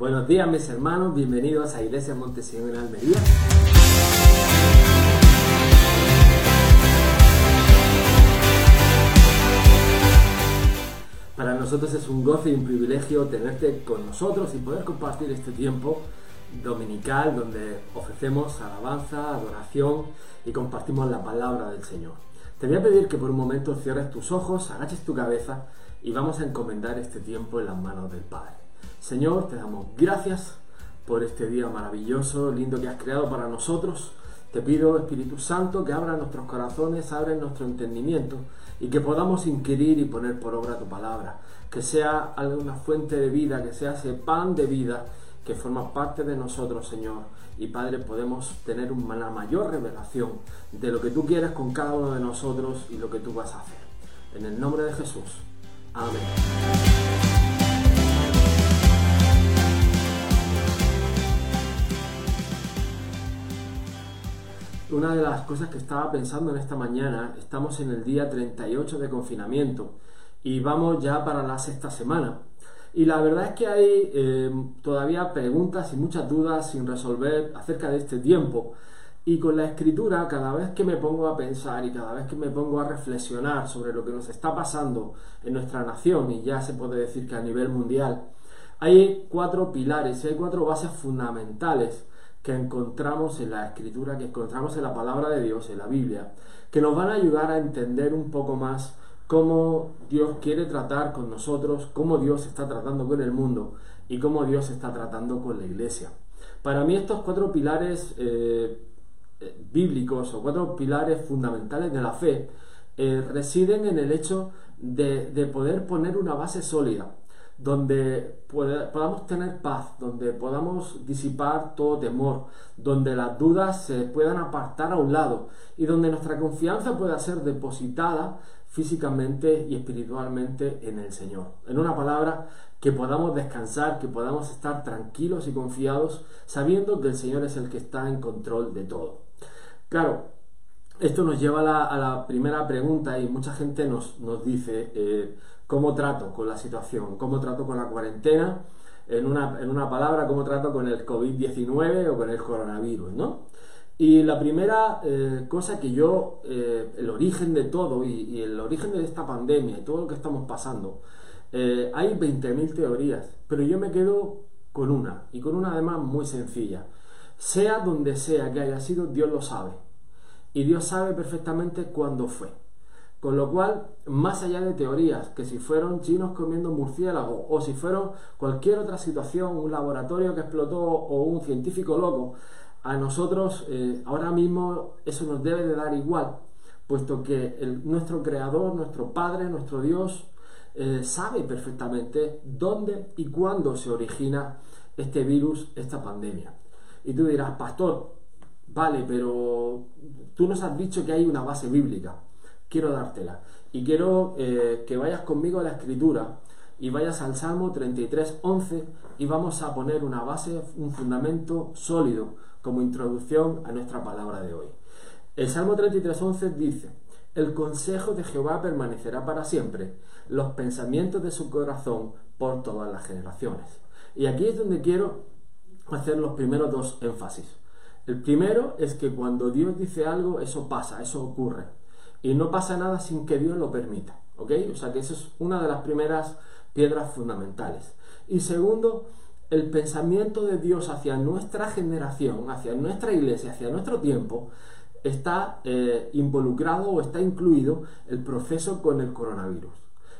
Buenos días mis hermanos, bienvenidos a Iglesia Montesión en Almería. Para nosotros es un goce y un privilegio tenerte con nosotros y poder compartir este tiempo dominical donde ofrecemos alabanza, adoración y compartimos la palabra del Señor. Te voy a pedir que por un momento cierres tus ojos, agaches tu cabeza y vamos a encomendar este tiempo en las manos del Padre. Señor, te damos gracias por este día maravilloso, lindo que has creado para nosotros. Te pido, Espíritu Santo, que abra nuestros corazones, abra nuestro entendimiento y que podamos inquirir y poner por obra tu palabra. Que sea alguna fuente de vida, que sea ese pan de vida que forma parte de nosotros, Señor. Y Padre, podemos tener una mayor revelación de lo que tú quieres con cada uno de nosotros y lo que tú vas a hacer. En el nombre de Jesús. Amén. Una de las cosas que estaba pensando en esta mañana, estamos en el día 38 de confinamiento y vamos ya para la sexta semana. Y la verdad es que hay eh, todavía preguntas y muchas dudas sin resolver acerca de este tiempo. Y con la escritura, cada vez que me pongo a pensar y cada vez que me pongo a reflexionar sobre lo que nos está pasando en nuestra nación, y ya se puede decir que a nivel mundial, hay cuatro pilares, hay cuatro bases fundamentales que encontramos en la escritura, que encontramos en la palabra de Dios, en la Biblia, que nos van a ayudar a entender un poco más cómo Dios quiere tratar con nosotros, cómo Dios está tratando con el mundo y cómo Dios está tratando con la iglesia. Para mí estos cuatro pilares eh, eh, bíblicos o cuatro pilares fundamentales de la fe eh, residen en el hecho de, de poder poner una base sólida donde podamos tener paz, donde podamos disipar todo temor, donde las dudas se puedan apartar a un lado y donde nuestra confianza pueda ser depositada físicamente y espiritualmente en el Señor. En una palabra, que podamos descansar, que podamos estar tranquilos y confiados, sabiendo que el Señor es el que está en control de todo. Claro, esto nos lleva a la, primera pregunta y mucha gente nos, dice, eh, ¿cómo trato con la situación? ¿Cómo trato con la cuarentena? En una, en una palabra, ¿cómo trato con el COVID-19 o con el coronavirus? ¿no? Y la primera eh, cosa que yo, eh, el origen de todo y, el origen de esta pandemia y todo lo que estamos pasando, hay 20.000 teorías, pero yo me quedo con una, y con una además muy sencilla. Sea donde sea que haya sido, Dios lo sabe y Dios sabe perfectamente cuándo fue. Con lo cual, más allá de teorías, que si fueron chinos comiendo murciélago o si fueron cualquier otra situación, un laboratorio que explotó o un científico loco, a nosotros eh, ahora mismo eso nos debe de dar igual, puesto que nuestro creador, nuestro Padre, nuestro Dios, eh, sabe perfectamente dónde y cuándo se origina este virus, esta pandemia. Y tú dirás, pastor, vale, pero tú nos has dicho que hay una base bíblica, quiero dártela. Y quiero eh, que vayas conmigo a la escritura y vayas al Salmo 33, 11 y vamos a poner una base, un fundamento sólido como introducción a nuestra palabra de hoy. El Salmo 33, 11 dice, el consejo de Jehová permanecerá para siempre, los pensamientos de su corazón por todas las generaciones. Y aquí es donde quiero hacer los primeros dos énfasis. El primero es que cuando Dios dice algo, eso pasa, eso ocurre. Y no pasa nada sin que Dios lo permita. ¿Ok? O sea que esa es una de las primeras piedras fundamentales. Y segundo, el pensamiento de Dios hacia nuestra generación, hacia nuestra iglesia, hacia nuestro tiempo, está eh, involucrado o está incluido el proceso con el coronavirus.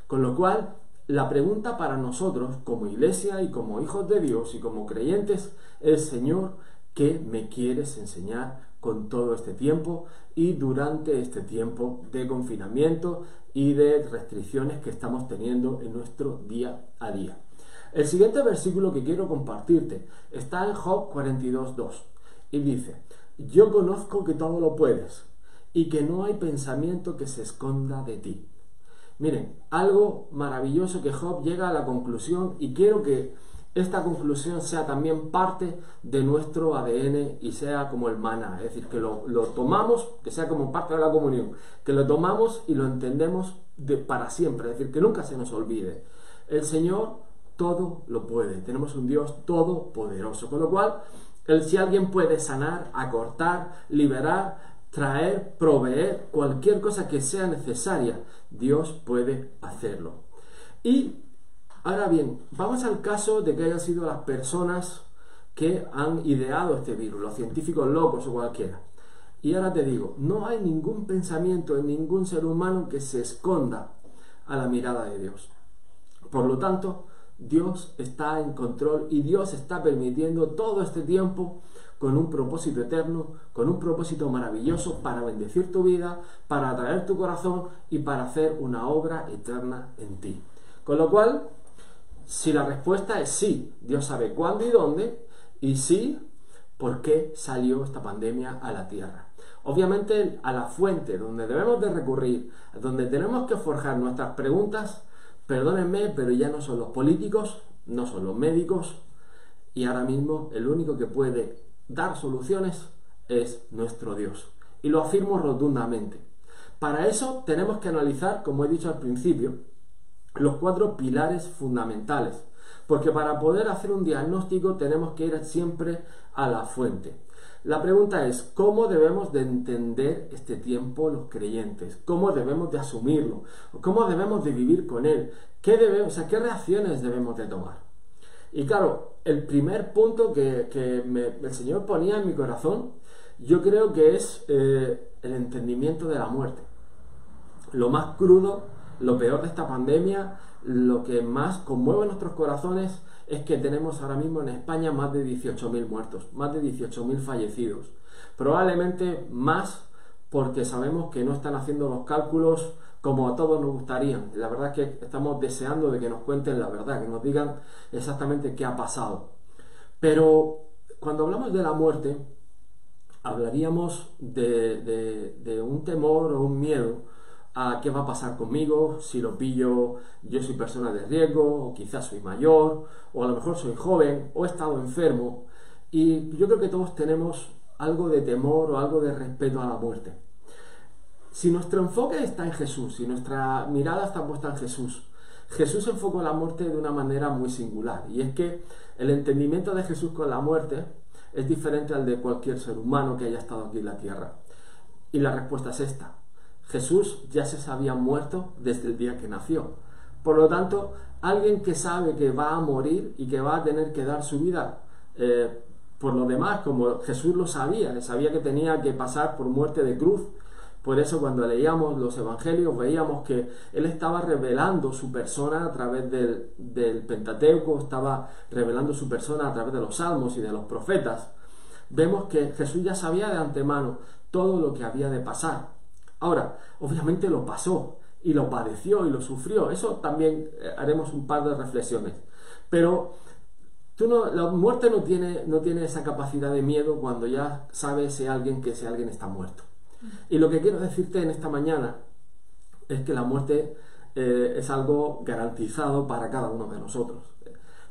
Con lo cual, la pregunta para nosotros, como iglesia y como hijos de Dios y como creyentes, es, Señor, ¿Qué me quieres enseñar con todo este tiempo y durante este tiempo de confinamiento y de restricciones que estamos teniendo en nuestro día a día? El siguiente versículo que quiero compartirte está en Job 42.2 y dice, yo conozco que todo lo puedes y que no hay pensamiento que se esconda de ti. Miren, algo maravilloso que Job llega a la conclusión y quiero que esta conclusión sea también parte de nuestro ADN y sea como el maná, es decir, que lo, tomamos, que sea como parte de la comunión, que lo tomamos y lo entendemos de, para siempre, es decir, que nunca se nos olvide. El Señor todo lo puede. Tenemos un Dios todopoderoso. Con lo cual, el, si alguien puede sanar, acortar, liberar, traer, proveer, cualquier cosa que sea necesaria, Dios puede hacerlo. Y ahora bien, vamos al caso de que hayan sido las personas que han ideado este virus, los científicos locos o cualquiera. Y ahora te digo, no hay ningún pensamiento en ningún ser humano que se esconda a la mirada de Dios. Por lo tanto, Dios está en control y Dios está permitiendo todo este tiempo con un propósito eterno, con un propósito maravilloso para bendecir tu vida, para atraer tu corazón y para hacer una obra eterna en ti. Con lo cual, si la respuesta es sí, Dios sabe cuándo y dónde, y sí, por qué salió esta pandemia a la tierra. Obviamente a la fuente donde debemos de recurrir, donde tenemos que forjar nuestras preguntas, perdónenme, pero ya no son los políticos, no son los médicos, y ahora mismo el único que puede dar soluciones es nuestro Dios. Y lo afirmo rotundamente. Para eso tenemos que analizar, como he dicho al principio, los cuatro pilares fundamentales. Porque para poder hacer un diagnóstico tenemos que ir siempre a la fuente. La pregunta es, ¿cómo debemos de entender este tiempo los creyentes? ¿Cómo debemos de asumirlo? ¿Cómo debemos de vivir con él? ¿Qué, debemos, ¿qué reacciones debemos de tomar? Y claro, el primer punto que, el Señor ponía en mi corazón, yo creo que es eh, el entendimiento de la muerte. Lo más crudo, lo peor de esta pandemia, lo que más conmueve nuestros corazones es que tenemos ahora mismo en España más de 18.000 muertos, más de 18.000 fallecidos. Probablemente más porque sabemos que no están haciendo los cálculos como a todos nos gustarían. La verdad es que estamos deseando de que nos cuenten la verdad, que nos digan exactamente qué ha pasado. Pero cuando hablamos de la muerte, hablaríamos de, de un temor o un miedo a qué va a pasar conmigo, si lo pillo, yo soy persona de riesgo, o quizás soy mayor, o a lo mejor soy joven, o he estado enfermo. Y yo creo que todos tenemos algo de temor o algo de respeto a la muerte. Si nuestro enfoque está en Jesús, si nuestra mirada está puesta en Jesús, Jesús enfocó la muerte de una manera muy singular. Y es que el entendimiento de Jesús con la muerte es diferente al de cualquier ser humano que haya estado aquí en la tierra. Y la respuesta es esta. Jesús ya se sabía muerto desde el día que nació. Por lo tanto, alguien que sabe que va a morir y que va a tener que dar su vida eh, por lo demás, como Jesús lo sabía, sabía que tenía que pasar por muerte de cruz. Por eso cuando leíamos los evangelios veíamos que él estaba revelando su persona a través del, del Pentateuco, estaba revelando su persona a través de los salmos y de los profetas. Vemos que Jesús ya sabía de antemano todo lo que había de pasar. Ahora, obviamente lo pasó y lo padeció y lo sufrió. Eso también eh, haremos un par de reflexiones. Pero tú no, la muerte no tiene, esa capacidad de miedo cuando ya sabe ese alguien que ese alguien está muerto. Y lo que quiero decirte en esta mañana es que la muerte eh, es algo garantizado para cada uno de nosotros.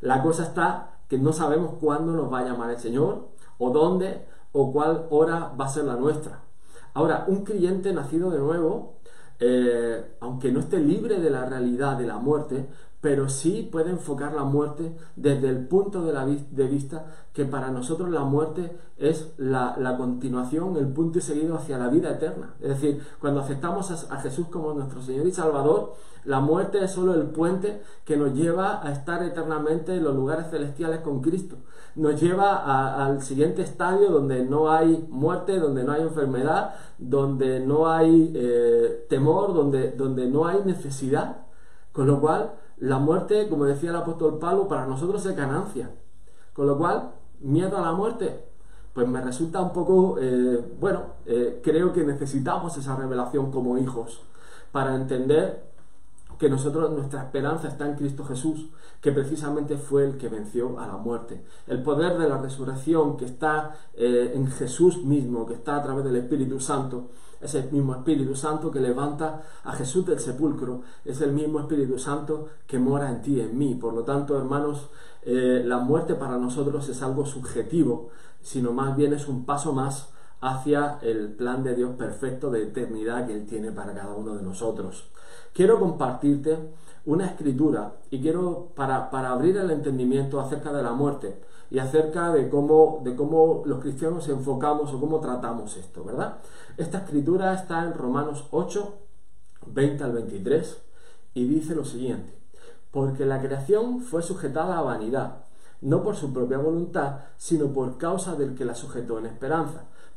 La cosa está que no sabemos cuándo nos va a llamar el Señor, o dónde, o cuál hora va a ser la nuestra. Ahora, un creyente nacido de nuevo, eh, aunque no esté libre de la realidad de la muerte, pero sí puede enfocar la muerte desde el punto de, la de vista que para nosotros la muerte es la, continuación, el punto y seguido hacia la vida eterna. Es decir, cuando aceptamos a, Jesús como nuestro Señor y Salvador, la muerte es solo el puente que nos lleva a estar eternamente en los lugares celestiales con Cristo. Nos lleva al siguiente estadio donde no hay muerte, donde no hay enfermedad, donde no hay eh, temor, donde, donde no hay necesidad. Con lo cual, la muerte, como decía el apóstol Pablo, para nosotros es ganancia. Con lo cual, miedo a la muerte, pues me resulta un poco, eh, bueno, eh, creo que necesitamos esa revelación como hijos para entender que nosotros, nuestra esperanza está en Cristo Jesús, que precisamente fue el que venció a la muerte. El poder de la resurrección que está eh, en Jesús mismo, que está a través del Espíritu Santo, es el mismo Espíritu Santo que levanta a Jesús del sepulcro, es el mismo Espíritu Santo que mora en ti en mí. Por lo tanto, hermanos, eh, la muerte para nosotros es algo subjetivo, sino más bien es un paso más hacia el plan de Dios perfecto de eternidad que Él tiene para cada uno de nosotros. Quiero compartirte una escritura y quiero para, para abrir el entendimiento acerca de la muerte y acerca de cómo, de cómo los cristianos enfocamos o cómo tratamos esto, ¿verdad? Esta escritura está en Romanos 8, 20 al 23 y dice lo siguiente, porque la creación fue sujetada a vanidad, no por su propia voluntad, sino por causa del que la sujetó en esperanza,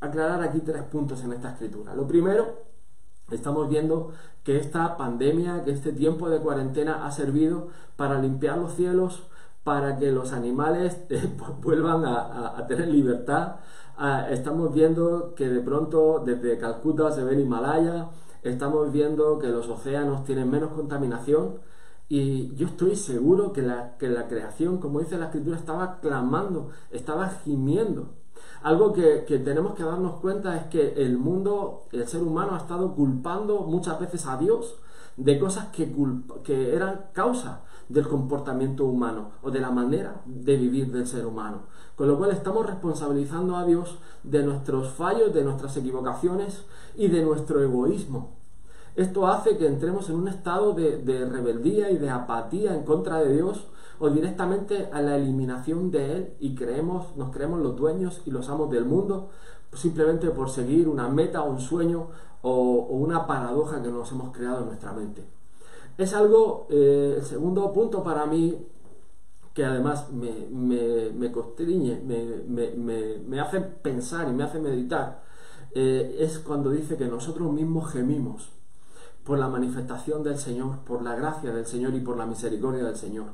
aclarar aquí tres puntos en esta escritura. Lo primero, estamos viendo que esta pandemia, que este tiempo de cuarentena ha servido para limpiar los cielos, para que los animales eh, vuelvan a, tener libertad. Ah, estamos viendo que de pronto desde Calcuta se ve el Himalaya, estamos viendo que los océanos tienen menos contaminación y yo estoy seguro que la creación, como dice la escritura, estaba clamando, estaba gimiendo. Algo que, tenemos que darnos cuenta es que el mundo, el ser humano ha estado culpando muchas veces a Dios de cosas que, que eran causa del comportamiento humano o de la manera de vivir del ser humano. Con lo cual estamos responsabilizando a Dios de nuestros fallos, de nuestras equivocaciones y de nuestro egoísmo. Esto hace que entremos en un estado de, de rebeldía y de apatía en contra de Dios o directamente a la eliminación de Él y creemos, nos creemos los dueños y los amos del mundo simplemente por seguir una meta o un sueño o, una paradoja que nos hemos creado en nuestra mente. Es algo, eh, el segundo punto para mí, que además me, me, constriñe, me, hace pensar y me hace meditar, eh, es cuando dice que nosotros mismos gemimos por la manifestación del Señor, por la gracia del Señor y por la misericordia del Señor.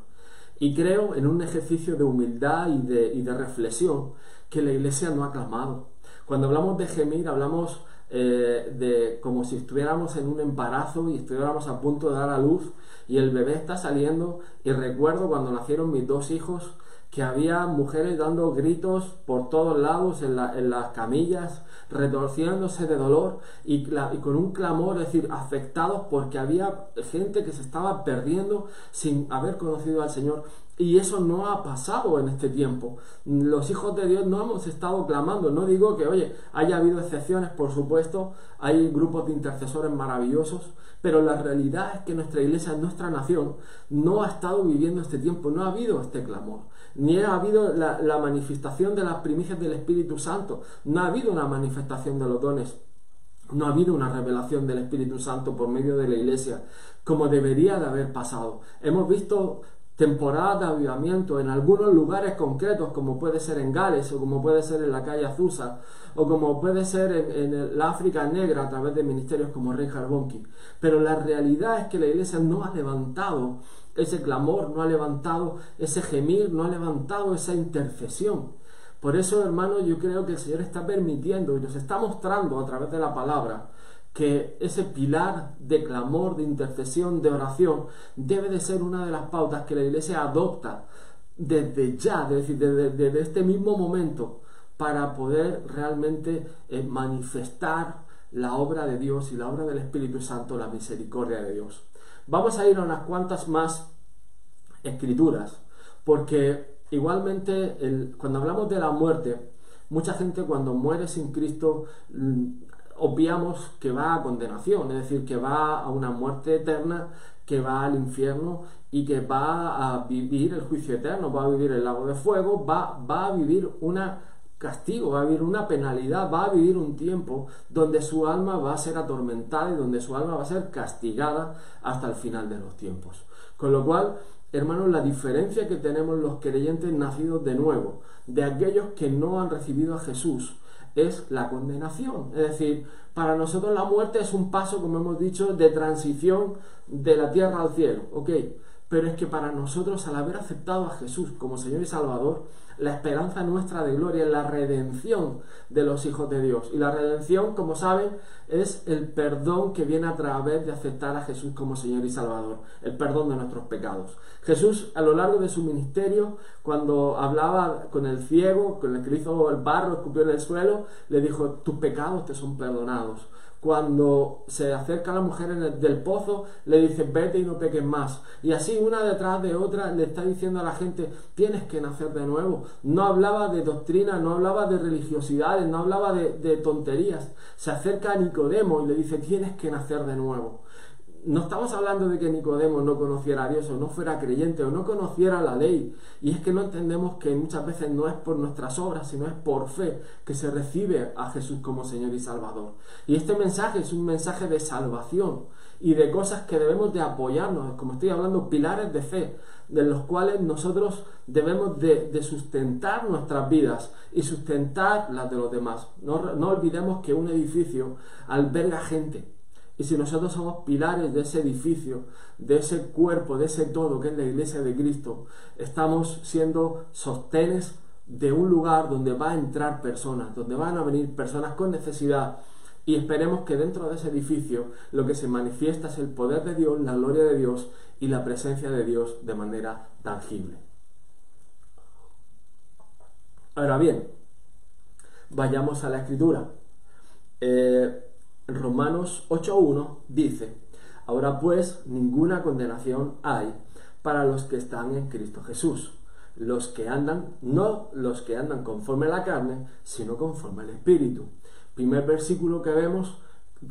Y creo en un ejercicio de humildad y de, y de reflexión que la Iglesia no ha clamado. Cuando hablamos de gemir, hablamos eh, de como si estuviéramos en un embarazo y estuviéramos a punto de dar a luz y el bebé está saliendo y recuerdo cuando nacieron mis dos hijos que había mujeres dando gritos por todos lados en, las camillas, retorciéndose de dolor y, con un clamor, es decir, afectados porque había gente que se estaba perdiendo sin haber conocido al Señor. Y eso no ha pasado en este tiempo. Los hijos de Dios no hemos estado clamando. No digo que, oye, haya habido excepciones, por supuesto, hay grupos de intercesores maravillosos, pero la realidad es que nuestra iglesia, nuestra nación, no ha estado viviendo este tiempo, no ha habido este clamor ni ha habido la, manifestación de las primicias del Espíritu Santo, no ha habido una manifestación de los dones, no ha habido una revelación del Espíritu Santo por medio de la iglesia, como debería de haber pasado. Hemos visto temporadas de avivamiento en algunos lugares concretos, como puede ser en Gales, o como puede ser en la calle Azusa, o como puede ser en, la África Negra a través de ministerios como Rey Bonki. Pero la realidad es que la iglesia no ha levantado ese clamor, no ha levantado ese gemir, no ha levantado esa intercesión. Por eso, hermanos, yo creo que el Señor está permitiendo y nos está mostrando a través de la palabra que ese pilar de clamor, de intercesión, de oración, debe de ser una de las pautas que la Iglesia adopta desde ya, es decir, desde, este mismo momento, para poder realmente eh, manifestar la obra de Dios y la obra del Espíritu Santo, la misericordia de Dios. Vamos a ir a unas cuantas más escrituras, porque igualmente cuando hablamos de la muerte, mucha gente cuando muere sin Cristo mm, obviamos que va a condenación, es decir, que va a una muerte eterna, que va al infierno y que va a vivir el juicio eterno, va a vivir el lago de fuego, va, va a vivir una castigo, va a vivir una penalidad, va a vivir un tiempo donde su alma va a ser atormentada y donde su alma va a ser castigada hasta el final de los tiempos. Con lo cual, hermanos, la diferencia que tenemos los creyentes nacidos de nuevo de aquellos que no han recibido a Jesús es la condenación. Es decir, para nosotros la muerte es un paso, como hemos dicho, de transición de la tierra al cielo. ¿ok? Pero es que para nosotros al haber aceptado a Jesús como Señor y Salvador, la esperanza nuestra de gloria es la redención de los hijos de Dios. Y la redención, como saben, es el perdón que viene a través de aceptar a Jesús como Señor y Salvador, el perdón de nuestros pecados. Jesús, a lo largo de su ministerio, cuando hablaba con el ciego, con el que hizo el barro, escupió en el suelo, le dijo, tus pecados te son perdonados cuando se acerca a la mujer en del pozo, le dice, vete y no peques más. Y así una detrás de otra le está diciendo a la gente, tienes que nacer de nuevo. No hablaba de doctrina, no hablaba de religiosidades, no hablaba de, de tonterías. Se acerca a Nicodemo y le dice, tienes que nacer de nuevo no estamos hablando de que Nicodemo no conociera a Dios o no fuera creyente o no conociera la ley. Y es que no entendemos que muchas veces no es por nuestras obras, sino es por fe que se recibe a Jesús como Señor y Salvador. Y este mensaje es un mensaje de salvación y de cosas que debemos de apoyarnos, como estoy hablando, pilares de fe, de los cuales nosotros debemos de, sustentar nuestras vidas y sustentar las de los demás. No, no olvidemos que un edificio alberga gente y si nosotros somos pilares de ese edificio, de ese cuerpo, de ese todo que es la iglesia de Cristo, estamos siendo sostenes de un lugar donde va a entrar personas, donde van a venir personas con necesidad. Y esperemos que dentro de ese edificio lo que se manifiesta es el poder de Dios, la gloria de Dios y la presencia de Dios de manera tangible. Ahora bien, vayamos a la escritura. Eh, Romanos 8.1 dice, ahora pues ninguna condenación hay para los que están en Cristo Jesús, los que andan, no los que andan conforme a la carne, sino conforme al Espíritu. Primer versículo que vemos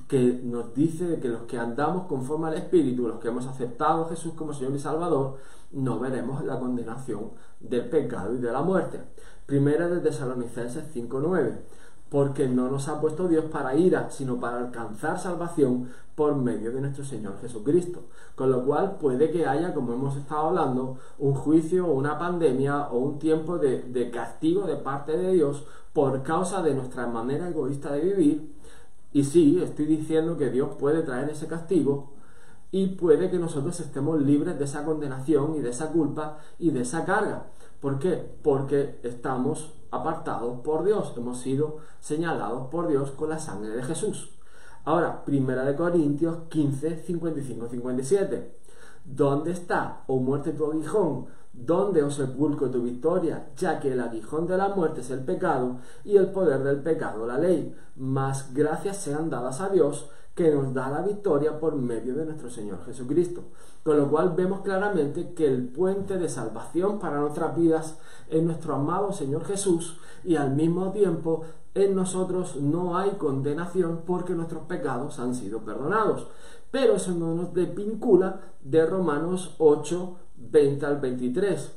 que nos dice que los que andamos conforme al Espíritu, los que hemos aceptado a Jesús como Señor y Salvador, no veremos la condenación del pecado y de la muerte. Primera de Tesalonicenses 5.9 porque no nos ha puesto Dios para ira, sino para alcanzar salvación por medio de nuestro Señor Jesucristo. Con lo cual puede que haya, como hemos estado hablando, un juicio o una pandemia o un tiempo de, de castigo de parte de Dios por causa de nuestra manera egoísta de vivir. Y sí, estoy diciendo que Dios puede traer ese castigo y puede que nosotros estemos libres de esa condenación y de esa culpa y de esa carga. ¿Por qué? Porque estamos apartados por Dios, hemos sido señalados por Dios con la sangre de Jesús. Ahora, Primera de Corintios 15, 55, 57. ¿Dónde está, oh muerte, tu aguijón? ¿Dónde, oh sepulcro, tu victoria? Ya que el aguijón de la muerte es el pecado y el poder del pecado la ley. Mas gracias sean dadas a Dios que nos da la victoria por medio de nuestro Señor Jesucristo. Con lo cual vemos claramente que el puente de salvación para nuestras vidas es nuestro amado Señor Jesús y al mismo tiempo en nosotros no hay condenación porque nuestros pecados han sido perdonados. Pero eso no nos desvincula de Romanos 8, 20 al 23,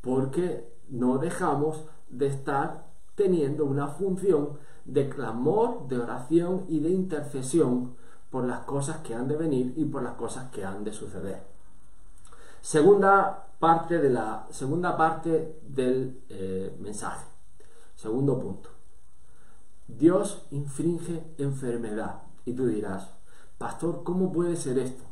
porque no dejamos de estar teniendo una función de clamor, de oración y de intercesión por las cosas que han de venir y por las cosas que han de suceder. Segunda parte, de la, segunda parte del eh, mensaje. Segundo punto. Dios infringe enfermedad. Y tú dirás, pastor, ¿cómo puede ser esto?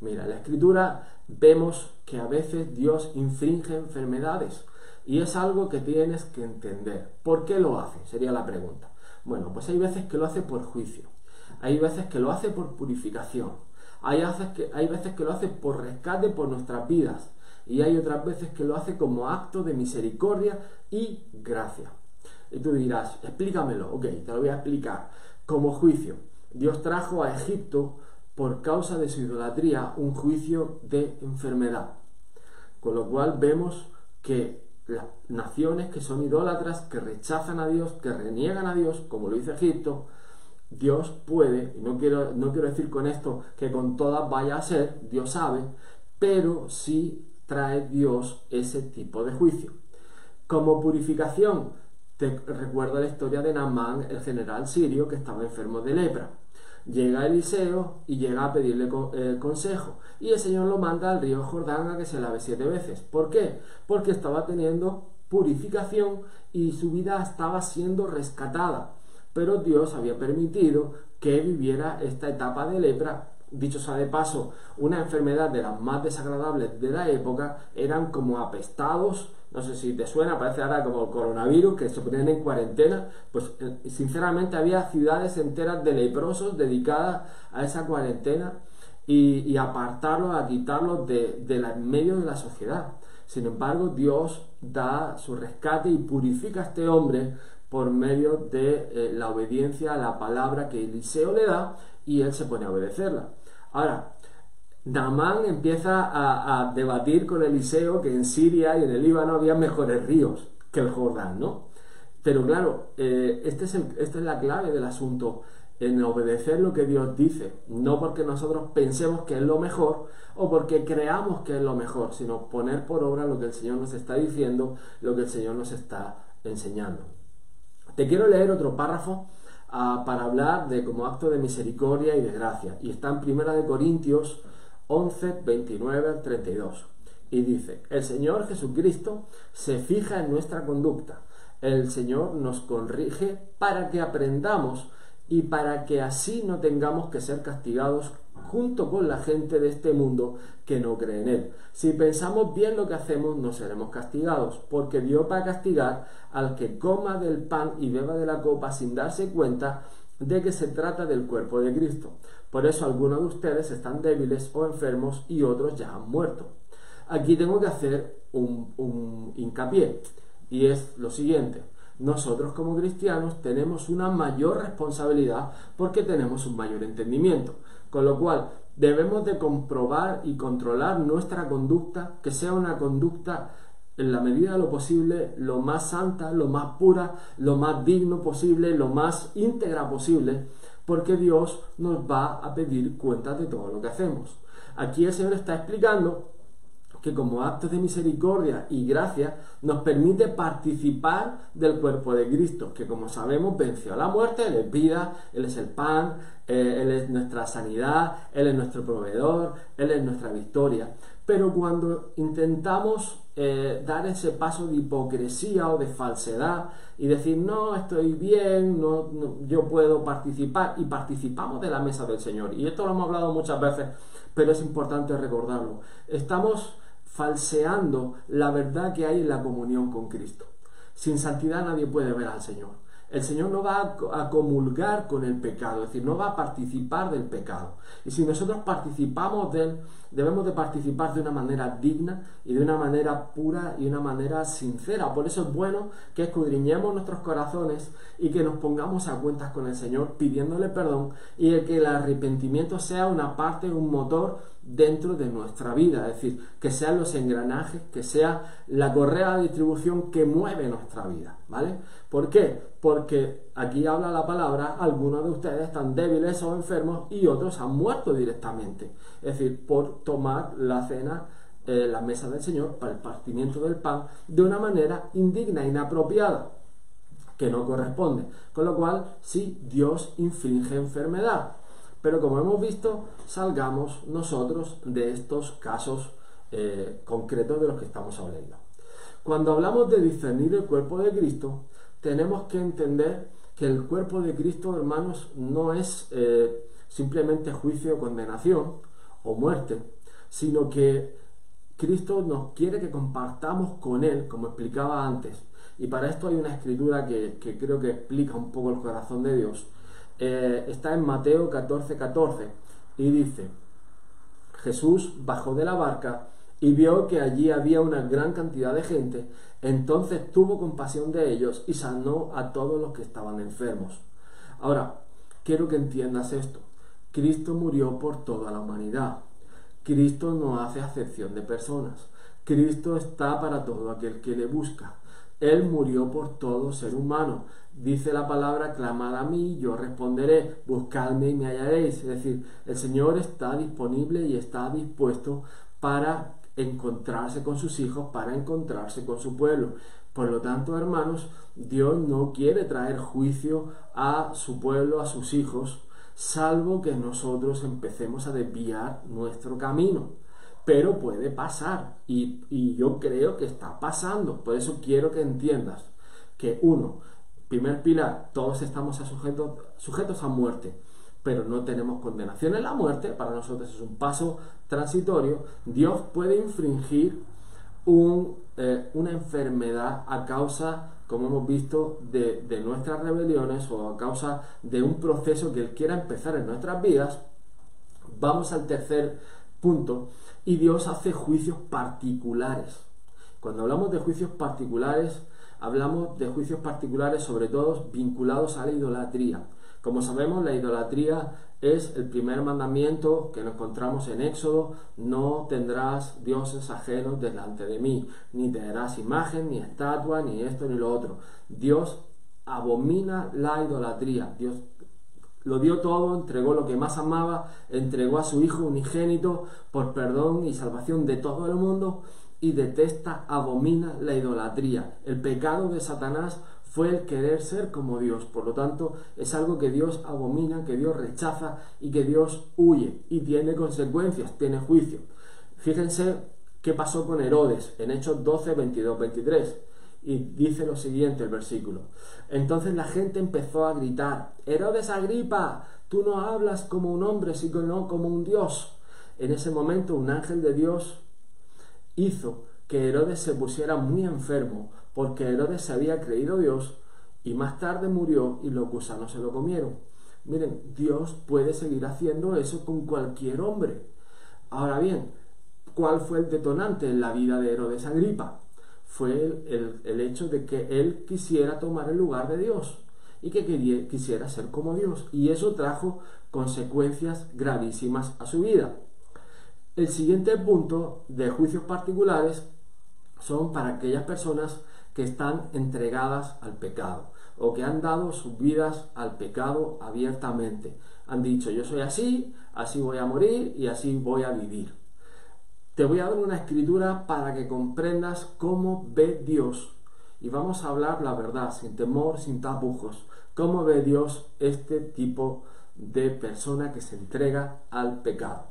Mira, en la escritura vemos que a veces Dios infringe enfermedades y es algo que tienes que entender. ¿Por qué lo hace? Sería la pregunta. Bueno, pues hay veces que lo hace por juicio, hay veces que lo hace por purificación, hay veces que, hay veces que lo hace por rescate por nuestras vidas y hay otras veces que lo hace como acto de misericordia y gracia. Y tú dirás, explícamelo, ok, te lo voy a explicar. Como juicio, Dios trajo a Egipto por causa de su idolatría un juicio de enfermedad. Con lo cual vemos que las naciones que son idólatras, que rechazan a Dios, que reniegan a Dios, como lo hizo Egipto, Dios puede, y no quiero, no quiero decir con esto que con todas vaya a ser, Dios sabe, pero sí trae Dios ese tipo de juicio. Como purificación, te recuerdo la historia de Naamán, el general sirio que estaba enfermo de lepra. Llega Eliseo y llega a pedirle eh, consejo. Y el Señor lo manda al río Jordán a que se lave siete veces. ¿Por qué? Porque estaba teniendo purificación y su vida estaba siendo rescatada. Pero Dios había permitido que viviera esta etapa de lepra. Dicho sea de paso, una enfermedad de las más desagradables de la época, eran como apestados, no sé si te suena, parece ahora como el coronavirus, que se ponían en cuarentena, pues eh, sinceramente había ciudades enteras de leprosos dedicadas a esa cuarentena y, apartarlos, a quitarlos de, de medio de la sociedad. Sin embargo, Dios da su rescate y purifica a este hombre por medio de eh, la obediencia a la palabra que Eliseo le da y él se pone a obedecerla. Ahora, Namán empieza a, debatir con Eliseo que en Siria y en el Líbano había mejores ríos que el Jordán, ¿no? Pero claro, eh, este es esta es la clave del asunto, en obedecer lo que Dios dice, no porque nosotros pensemos que es lo mejor o porque creamos que es lo mejor, sino poner por obra lo que el Señor nos está diciendo, lo que el Señor nos está enseñando. Te quiero leer otro párrafo ah, para hablar de como acto de misericordia y de gracia. Y está en Primera de Corintios 11, 29 al 32. Y dice, el Señor Jesucristo se fija en nuestra conducta. El Señor nos corrige para que aprendamos y para que así no tengamos que ser castigados junto con la gente de este mundo que no cree en Él. Si pensamos bien lo que hacemos, no seremos castigados, porque Dios va a castigar al que coma del pan y beba de la copa sin darse cuenta de que se trata del cuerpo de Cristo. Por eso algunos de ustedes están débiles o enfermos y otros ya han muerto. Aquí tengo que hacer un, un hincapié y es lo siguiente. Nosotros como cristianos tenemos una mayor responsabilidad porque tenemos un mayor entendimiento. Con lo cual, debemos de comprobar y controlar nuestra conducta, que sea una conducta en la medida de lo posible, lo más santa, lo más pura, lo más digno posible, lo más íntegra posible, porque Dios nos va a pedir cuentas de todo lo que hacemos. Aquí el Señor está explicando que como actos de misericordia y gracia nos permite participar del cuerpo de Cristo, que como sabemos venció a la muerte, Él es vida, Él es el pan, eh, Él es nuestra sanidad, Él es nuestro proveedor, Él es nuestra victoria. Pero cuando intentamos eh, dar ese paso de hipocresía o de falsedad y decir, no, estoy bien, no, yo puedo participar, y participamos de la mesa del Señor, y esto lo hemos hablado muchas veces, pero es importante recordarlo, estamos falseando la verdad que hay en la comunión con Cristo. Sin santidad nadie puede ver al Señor. El Señor no va a comulgar con el pecado, es decir, no va a participar del pecado. Y si nosotros participamos de él, debemos de participar de una manera digna y de una manera pura y una manera sincera. Por eso es bueno que escudriñemos nuestros corazones y que nos pongamos a cuentas con el Señor pidiéndole perdón y que el arrepentimiento sea una parte, un motor dentro de nuestra vida, es decir, que sean los engranajes, que sea la correa de distribución que mueve nuestra vida, ¿vale? ¿Por qué? Porque aquí habla la palabra, algunos de ustedes están débiles o enfermos y otros han muerto directamente, es decir, por tomar la cena eh, la mesa del Señor para el partimiento del pan de una manera indigna, inapropiada, que no corresponde. Con lo cual, sí, Dios inflige enfermedad. Pero como hemos visto, salgamos nosotros de estos casos eh, concretos de los que estamos hablando. Cuando hablamos de discernir el cuerpo de Cristo, tenemos que entender que el cuerpo de Cristo, hermanos, no es eh, simplemente juicio o condenación o muerte, sino que Cristo nos quiere que compartamos con Él, como explicaba antes. Y para esto hay una escritura que, que creo que explica un poco el corazón de Dios, eh, está en Mateo 14, 14 y dice, Jesús bajó de la barca y vio que allí había una gran cantidad de gente, entonces tuvo compasión de ellos y sanó a todos los que estaban enfermos. Ahora, quiero que entiendas esto. Cristo murió por toda la humanidad. Cristo no hace acepción de personas. Cristo está para todo aquel que le busca. Él murió por todo ser humano. Dice la palabra, clamad a mí, yo responderé, buscadme y me hallaréis. Es decir, el Señor está disponible y está dispuesto para encontrarse con sus hijos, para encontrarse con su pueblo. Por lo tanto, hermanos, Dios no quiere traer juicio a su pueblo, a sus hijos, salvo que nosotros empecemos a desviar nuestro camino. Pero puede pasar y, yo creo que está pasando. Por eso quiero que entiendas que uno, primer pilar, todos estamos sujetos, sujetos a muerte, pero no tenemos condenación en la muerte, para nosotros es un paso transitorio, Dios puede infringir eh, una enfermedad a causa, como hemos visto, de, nuestras rebeliones o a causa de un proceso que Él quiera empezar en nuestras vidas. Vamos al tercer punto, y Dios hace juicios particulares. Cuando hablamos de juicios particulares, hablamos de juicios particulares sobre todo vinculados a la idolatría. Como sabemos, la idolatría es el primer mandamiento que nos encontramos en Éxodo, no tendrás dioses ajenos delante de mí, ni te imagen, ni estatua, ni esto, ni lo otro. Dios abomina la idolatría. Dios lo dio todo, entregó lo que más amaba, entregó a su Hijo unigénito por perdón y salvación de todo el mundo y detesta, abomina la idolatría. El pecado de Satanás fue el querer ser como Dios. Por lo tanto, es algo que Dios abomina, que Dios rechaza y que Dios huye y tiene consecuencias, tiene juicio. Fíjense qué pasó con Herodes en Hechos 12, 22, 23. Y dice lo siguiente el versículo. Entonces la gente empezó a gritar, Herodes Agripa, tú no hablas como un hombre, sino como un Dios. En ese momento un ángel de Dios hizo que Herodes se pusiera muy enfermo, porque Herodes se había creído Dios y más tarde murió y los gusanos se lo comieron. Miren, Dios puede seguir haciendo eso con cualquier hombre. Ahora bien, ¿cuál fue el detonante en la vida de Herodes Agripa? Fue el, hecho de que él quisiera tomar el lugar de Dios y que quisiera ser como Dios. Y eso trajo consecuencias gravísimas a su vida. El siguiente punto de juicios particulares son para aquellas personas que están entregadas al pecado o que han dado sus vidas al pecado abiertamente. Han dicho, yo soy así, así voy a morir y así voy a vivir. Te voy a dar una escritura para que comprendas cómo ve Dios. Y vamos a hablar la verdad, sin temor, sin tapujos. Cómo ve Dios este tipo de persona que se entrega al pecado.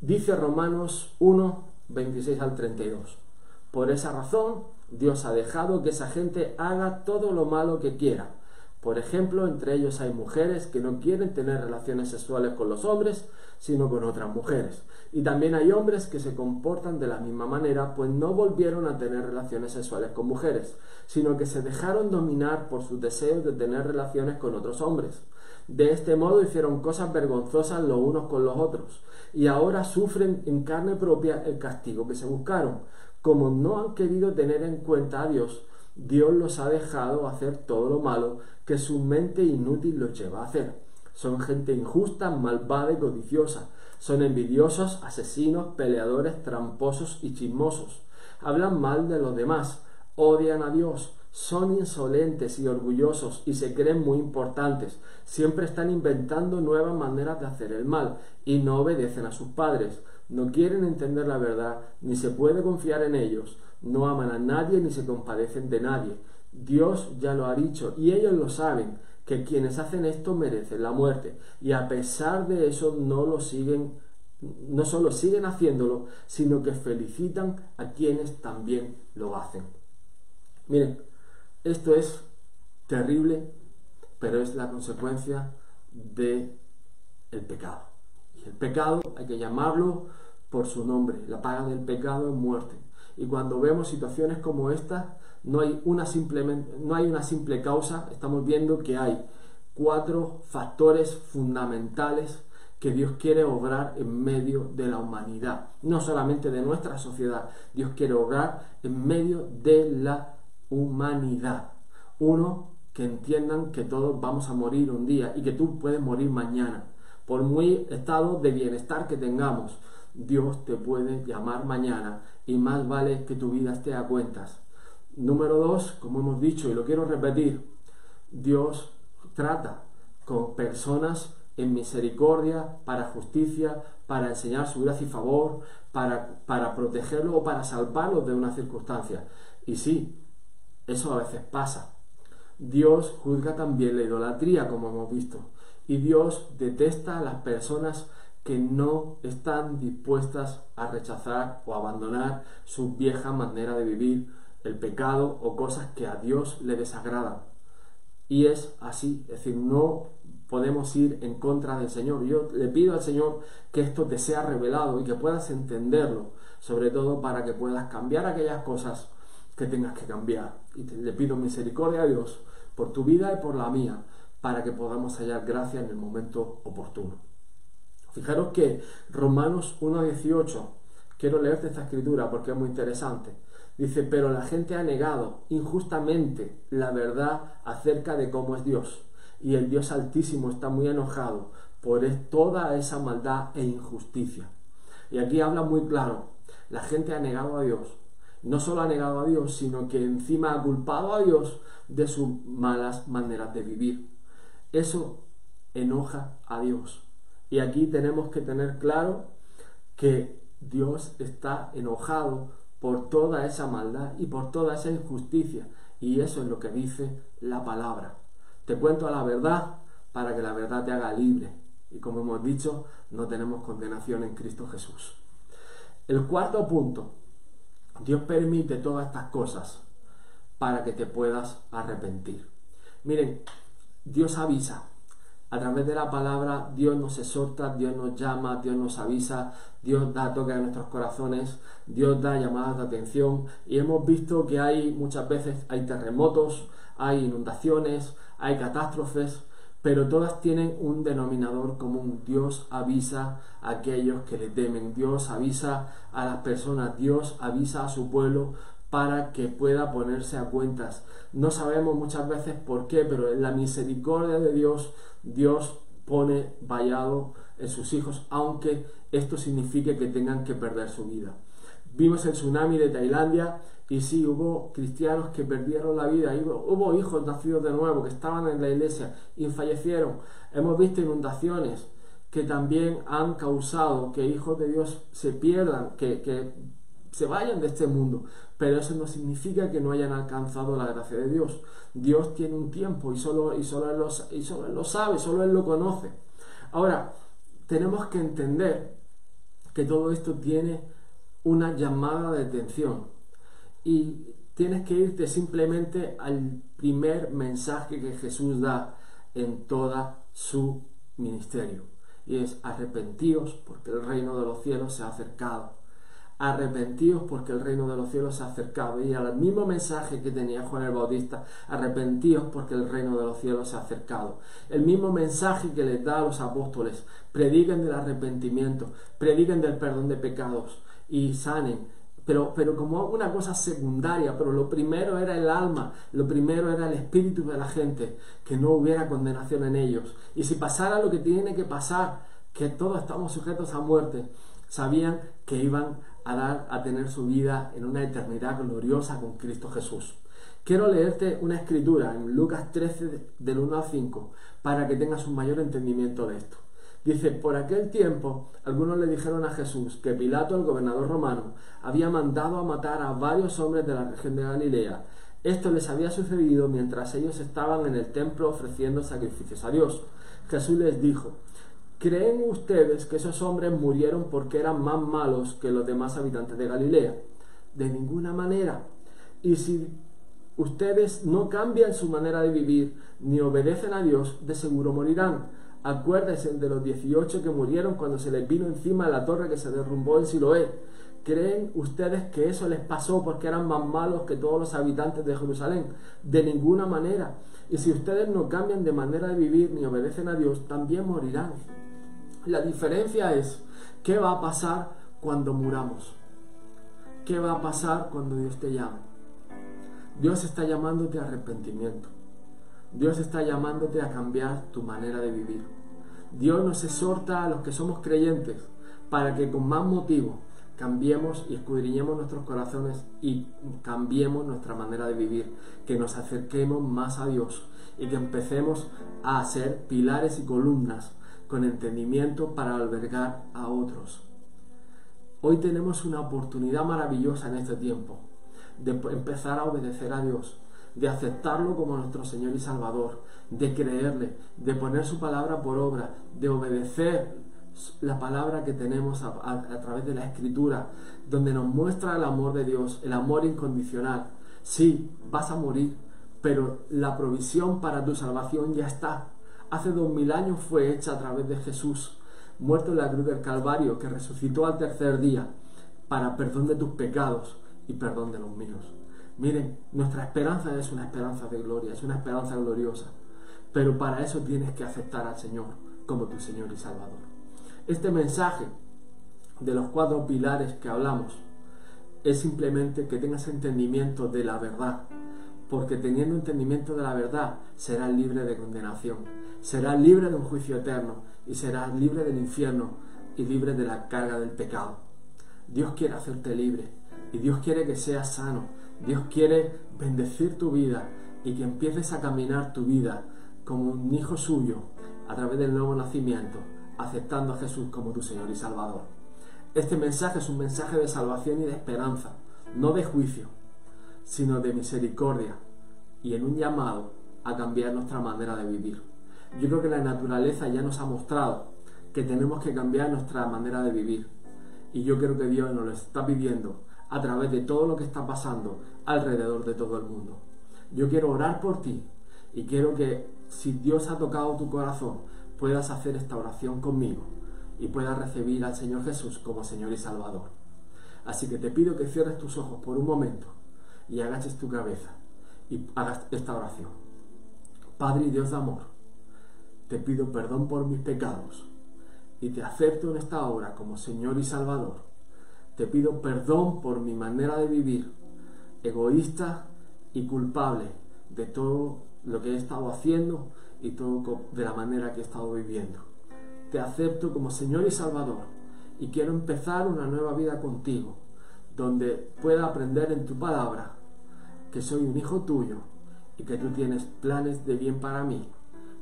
Dice Romanos 1, 26 al 32. Por esa razón, Dios ha dejado que esa gente haga todo lo malo que quiera. Por ejemplo, entre ellos hay mujeres que no quieren tener relaciones sexuales con los hombres, sino con otras mujeres. Y también hay hombres que se comportan de la misma manera, pues no volvieron a tener relaciones sexuales con mujeres, sino que se dejaron dominar por sus deseos de tener relaciones con otros hombres. De este modo hicieron cosas vergonzosas los unos con los otros, y ahora sufren en carne propia el castigo que se buscaron. Como no han querido tener en cuenta a Dios, Dios los ha dejado hacer todo lo malo que su mente inútil los lleva a hacer. Son gente injusta, malvada y codiciosa. Son envidiosos, asesinos, peleadores, tramposos y chismosos. Hablan mal de los demás, odian a Dios, son insolentes y orgullosos y se creen muy importantes. Siempre están inventando nuevas maneras de hacer el mal y no obedecen a sus padres. No quieren entender la verdad, ni se puede confiar en ellos. No aman a nadie ni se compadecen de nadie. Dios ya lo ha dicho y ellos lo saben, que quienes hacen esto merecen la muerte. Y a pesar de eso no lo siguen, no solo siguen haciéndolo, sino que felicitan a quienes también lo hacen. Miren, esto es terrible, pero es la consecuencia de el pecado. El pecado hay que llamarlo por su nombre. La paga del pecado es muerte. Y cuando vemos situaciones como esta, no hay una, no hay una simple causa, estamos viendo que hay cuatro factores fundamentales que Dios quiere obrar en medio de la humanidad, no solamente de nuestra sociedad, Dios quiere obrar en medio de la humanidad. Uno, que entiendan que todos vamos a morir un día y que tú puedes morir mañana. Por muy estado de bienestar que tengamos, Dios te puede llamar mañana y más vale que tu vida esté a cuentas. Número dos, como hemos dicho y lo quiero repetir, Dios trata con personas en misericordia, para justicia, para enseñar su gracia y favor, para, para protegerlos o para salvarlos de una circunstancia. Y sí, eso a veces pasa. Dios juzga también la idolatría, como hemos visto. Y Dios detesta a las personas que no están dispuestas a rechazar o abandonar su vieja manera de vivir, el pecado o cosas que a Dios le desagradan. Y es así, es decir, no podemos ir en contra del Señor. Yo le pido al Señor que esto te sea revelado y que puedas entenderlo, sobre todo para que puedas cambiar aquellas cosas que tengas que cambiar. Y le pido misericordia a Dios por tu vida y por la mía, para que podamos hallar gracia en el momento oportuno. Fijaros que Romanos 1.18, quiero leerte esta escritura porque es muy interesante. Dice, pero la gente ha negado injustamente la verdad acerca de cómo es Dios. Y el Dios Altísimo está muy enojado por toda esa maldad e injusticia. Y aquí habla muy claro, la gente ha negado a Dios. No solo ha negado a Dios, sino que encima ha culpado a Dios de sus malas maneras de vivir. Eso enoja a Dios. Y aquí tenemos que tener claro que Dios está enojado por toda esa maldad y por toda esa injusticia. Y eso es lo que dice la palabra. Te cuento la verdad para que la verdad te haga libre. Y como hemos dicho, no tenemos condenación en Cristo Jesús. El cuarto punto, Dios permite todas estas cosas para que te puedas arrepentir. Miren, Dios avisa. A través de la palabra Dios nos exhorta, Dios nos llama, Dios nos avisa, Dios da toque a nuestros corazones, Dios da llamadas de atención y hemos visto que hay muchas veces hay terremotos, hay inundaciones, hay catástrofes, pero todas tienen un denominador común. Dios avisa a aquellos que le temen, Dios avisa a las personas, Dios avisa a su pueblo para que pueda ponerse a cuentas. No sabemos muchas veces por qué, pero en la misericordia de Dios, Dios pone vallado en sus hijos, aunque esto signifique que tengan que perder su vida. Vimos el tsunami de Tailandia y sí, hubo cristianos que perdieron la vida, hubo hijos nacidos de nuevo que estaban en la iglesia y fallecieron. Hemos visto inundaciones que también han causado que hijos de Dios se pierdan, que, se vayan de este mundo. Pero eso no significa que no hayan alcanzado la gracia de Dios. Dios tiene un tiempo y solo, y solo, él, lo, y solo él lo sabe, solo Él lo conoce. Ahora, tenemos que entender que todo esto tiene una llamada de atención y tienes que irte simplemente al primer mensaje que Jesús da en toda su ministerio. Y es arrepentíos porque el reino de los cielos se ha acercado. Arrepentíos porque el reino de los cielos se ha acercado. Y al mismo mensaje que tenía Juan el Bautista, arrepentíos porque el reino de los cielos se ha acercado. El mismo mensaje que les da a los apóstoles. Prediquen del arrepentimiento, prediquen del perdón de pecados y sanen pero, pero como una cosa secundaria, pero lo primero era el alma, lo primero era el espíritu de la gente, que no hubiera condenación en ellos. Y si pasara lo que tiene que pasar, que todos estamos sujetos a muerte, sabían que iban dar a tener su vida en una eternidad gloriosa con Cristo Jesús. Quiero leerte una escritura en Lucas 13 del 1 al 5 para que tengas un mayor entendimiento de esto. Dice, por aquel tiempo algunos le dijeron a Jesús que Pilato, el gobernador romano, había mandado a matar a varios hombres de la región de Galilea. Esto les había sucedido mientras ellos estaban en el templo ofreciendo sacrificios a Dios. Jesús les dijo, ¿creen ustedes que esos hombres murieron porque eran más malos que los demás habitantes de Galilea? De ninguna manera. Y si ustedes no cambian su manera de vivir ni obedecen a Dios, de seguro morirán. Acuérdense de los 18 que murieron cuando se les vino encima la torre que se derrumbó en Siloé. ¿Creen ustedes que eso les pasó porque eran más malos que todos los habitantes de Jerusalén? De ninguna manera. Y si ustedes no cambian de manera de vivir ni obedecen a Dios, también morirán. La diferencia es, ¿qué va a pasar cuando muramos? ¿Qué va a pasar cuando Dios te llame? Dios está llamándote a arrepentimiento. Dios está llamándote a cambiar tu manera de vivir. Dios nos exhorta a los que somos creyentes para que con más motivo cambiemos y escudriñemos nuestros corazones y cambiemos nuestra manera de vivir, que nos acerquemos más a Dios y que empecemos a ser pilares y columnas con entendimiento para albergar a otros. Hoy tenemos una oportunidad maravillosa en este tiempo de empezar a obedecer a Dios, de aceptarlo como nuestro Señor y Salvador, de creerle, de poner su palabra por obra, de obedecer la palabra que tenemos a, través de la escritura, donde nos muestra el amor de Dios, el amor incondicional. Sí, vas a morir, pero la provisión para tu salvación ya está. Hace dos mil años fue hecha a través de Jesús, muerto en la cruz del Calvario, que resucitó al tercer día para perdón de tus pecados y perdón de los míos. Miren, nuestra esperanza es una esperanza de gloria, es una esperanza gloriosa. Pero para eso tienes que aceptar al Señor como tu Señor y Salvador. Este mensaje de los cuatro pilares que hablamos es simplemente que tengas entendimiento de la verdad, porque teniendo entendimiento de la verdad serás libre de condenación, serás libre de un juicio eterno y serás libre del infierno y libre de la carga del pecado. Dios quiere hacerte libre y Dios quiere que seas sano, Dios quiere bendecir tu vida y que empieces a caminar tu vida como un hijo suyo a través del nuevo nacimiento, aceptando a Jesús como tu Señor y Salvador. Este mensaje es un mensaje de salvación y de esperanza, no de juicio, sino de misericordia y en un llamado a cambiar nuestra manera de vivir. Yo creo que la naturaleza ya nos ha mostrado que tenemos que cambiar nuestra manera de vivir. Y yo creo que Dios nos lo está pidiendo a través de todo lo que está pasando alrededor de todo el mundo. Yo quiero orar por ti y quiero que si Dios ha tocado tu corazón, puedas hacer esta oración conmigo y puedas recibir al Señor Jesús como Señor y Salvador. Así que te pido que cierres tus ojos por un momento y agaches tu cabeza y hagas esta oración. Padre y Dios de amor, te pido perdón por mis pecados y te acepto en esta hora como Señor y Salvador. Te pido perdón por mi manera de vivir, egoísta y culpable de todo lo que he estado haciendo y todo de la manera que he estado viviendo. Te acepto como Señor y Salvador y quiero empezar una nueva vida contigo, donde pueda aprender en tu palabra que soy un hijo tuyo y que tú tienes planes de bien para mí,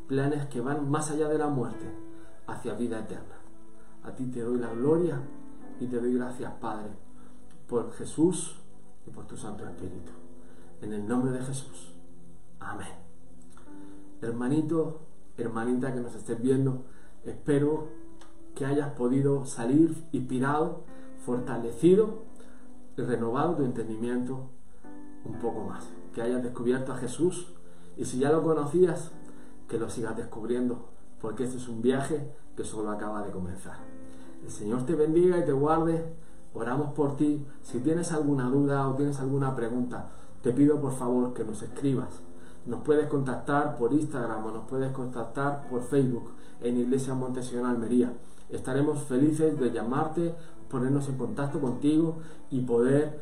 planes que van más allá de la muerte, hacia vida eterna. A ti te doy la gloria y te doy gracias, Padre, por Jesús y por tu Santo Espíritu. En el nombre de Jesús. Amén. Hermanito, hermanita que nos estés viendo, espero que hayas podido salir inspirado, fortalecido y renovado tu entendimiento un poco más. Que hayas descubierto a Jesús y si ya lo conocías, que lo sigas descubriendo, porque este es un viaje que solo acaba de comenzar. El Señor te bendiga y te guarde. Oramos por ti. Si tienes alguna duda o tienes alguna pregunta, te pido por favor que nos escribas. Nos puedes contactar por Instagram o nos puedes contactar por Facebook en Iglesia Montesión Almería. Estaremos felices de llamarte, ponernos en contacto contigo y poder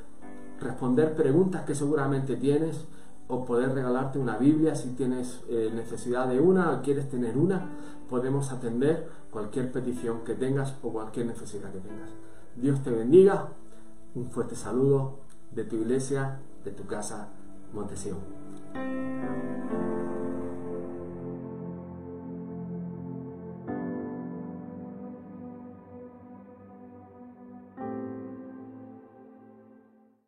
responder preguntas que seguramente tienes o poder regalarte una Biblia si tienes eh, necesidad de una o quieres tener una. Podemos atender cualquier petición que tengas o cualquier necesidad que tengas. Dios te bendiga. Un fuerte saludo de tu iglesia, de tu casa, Montesión.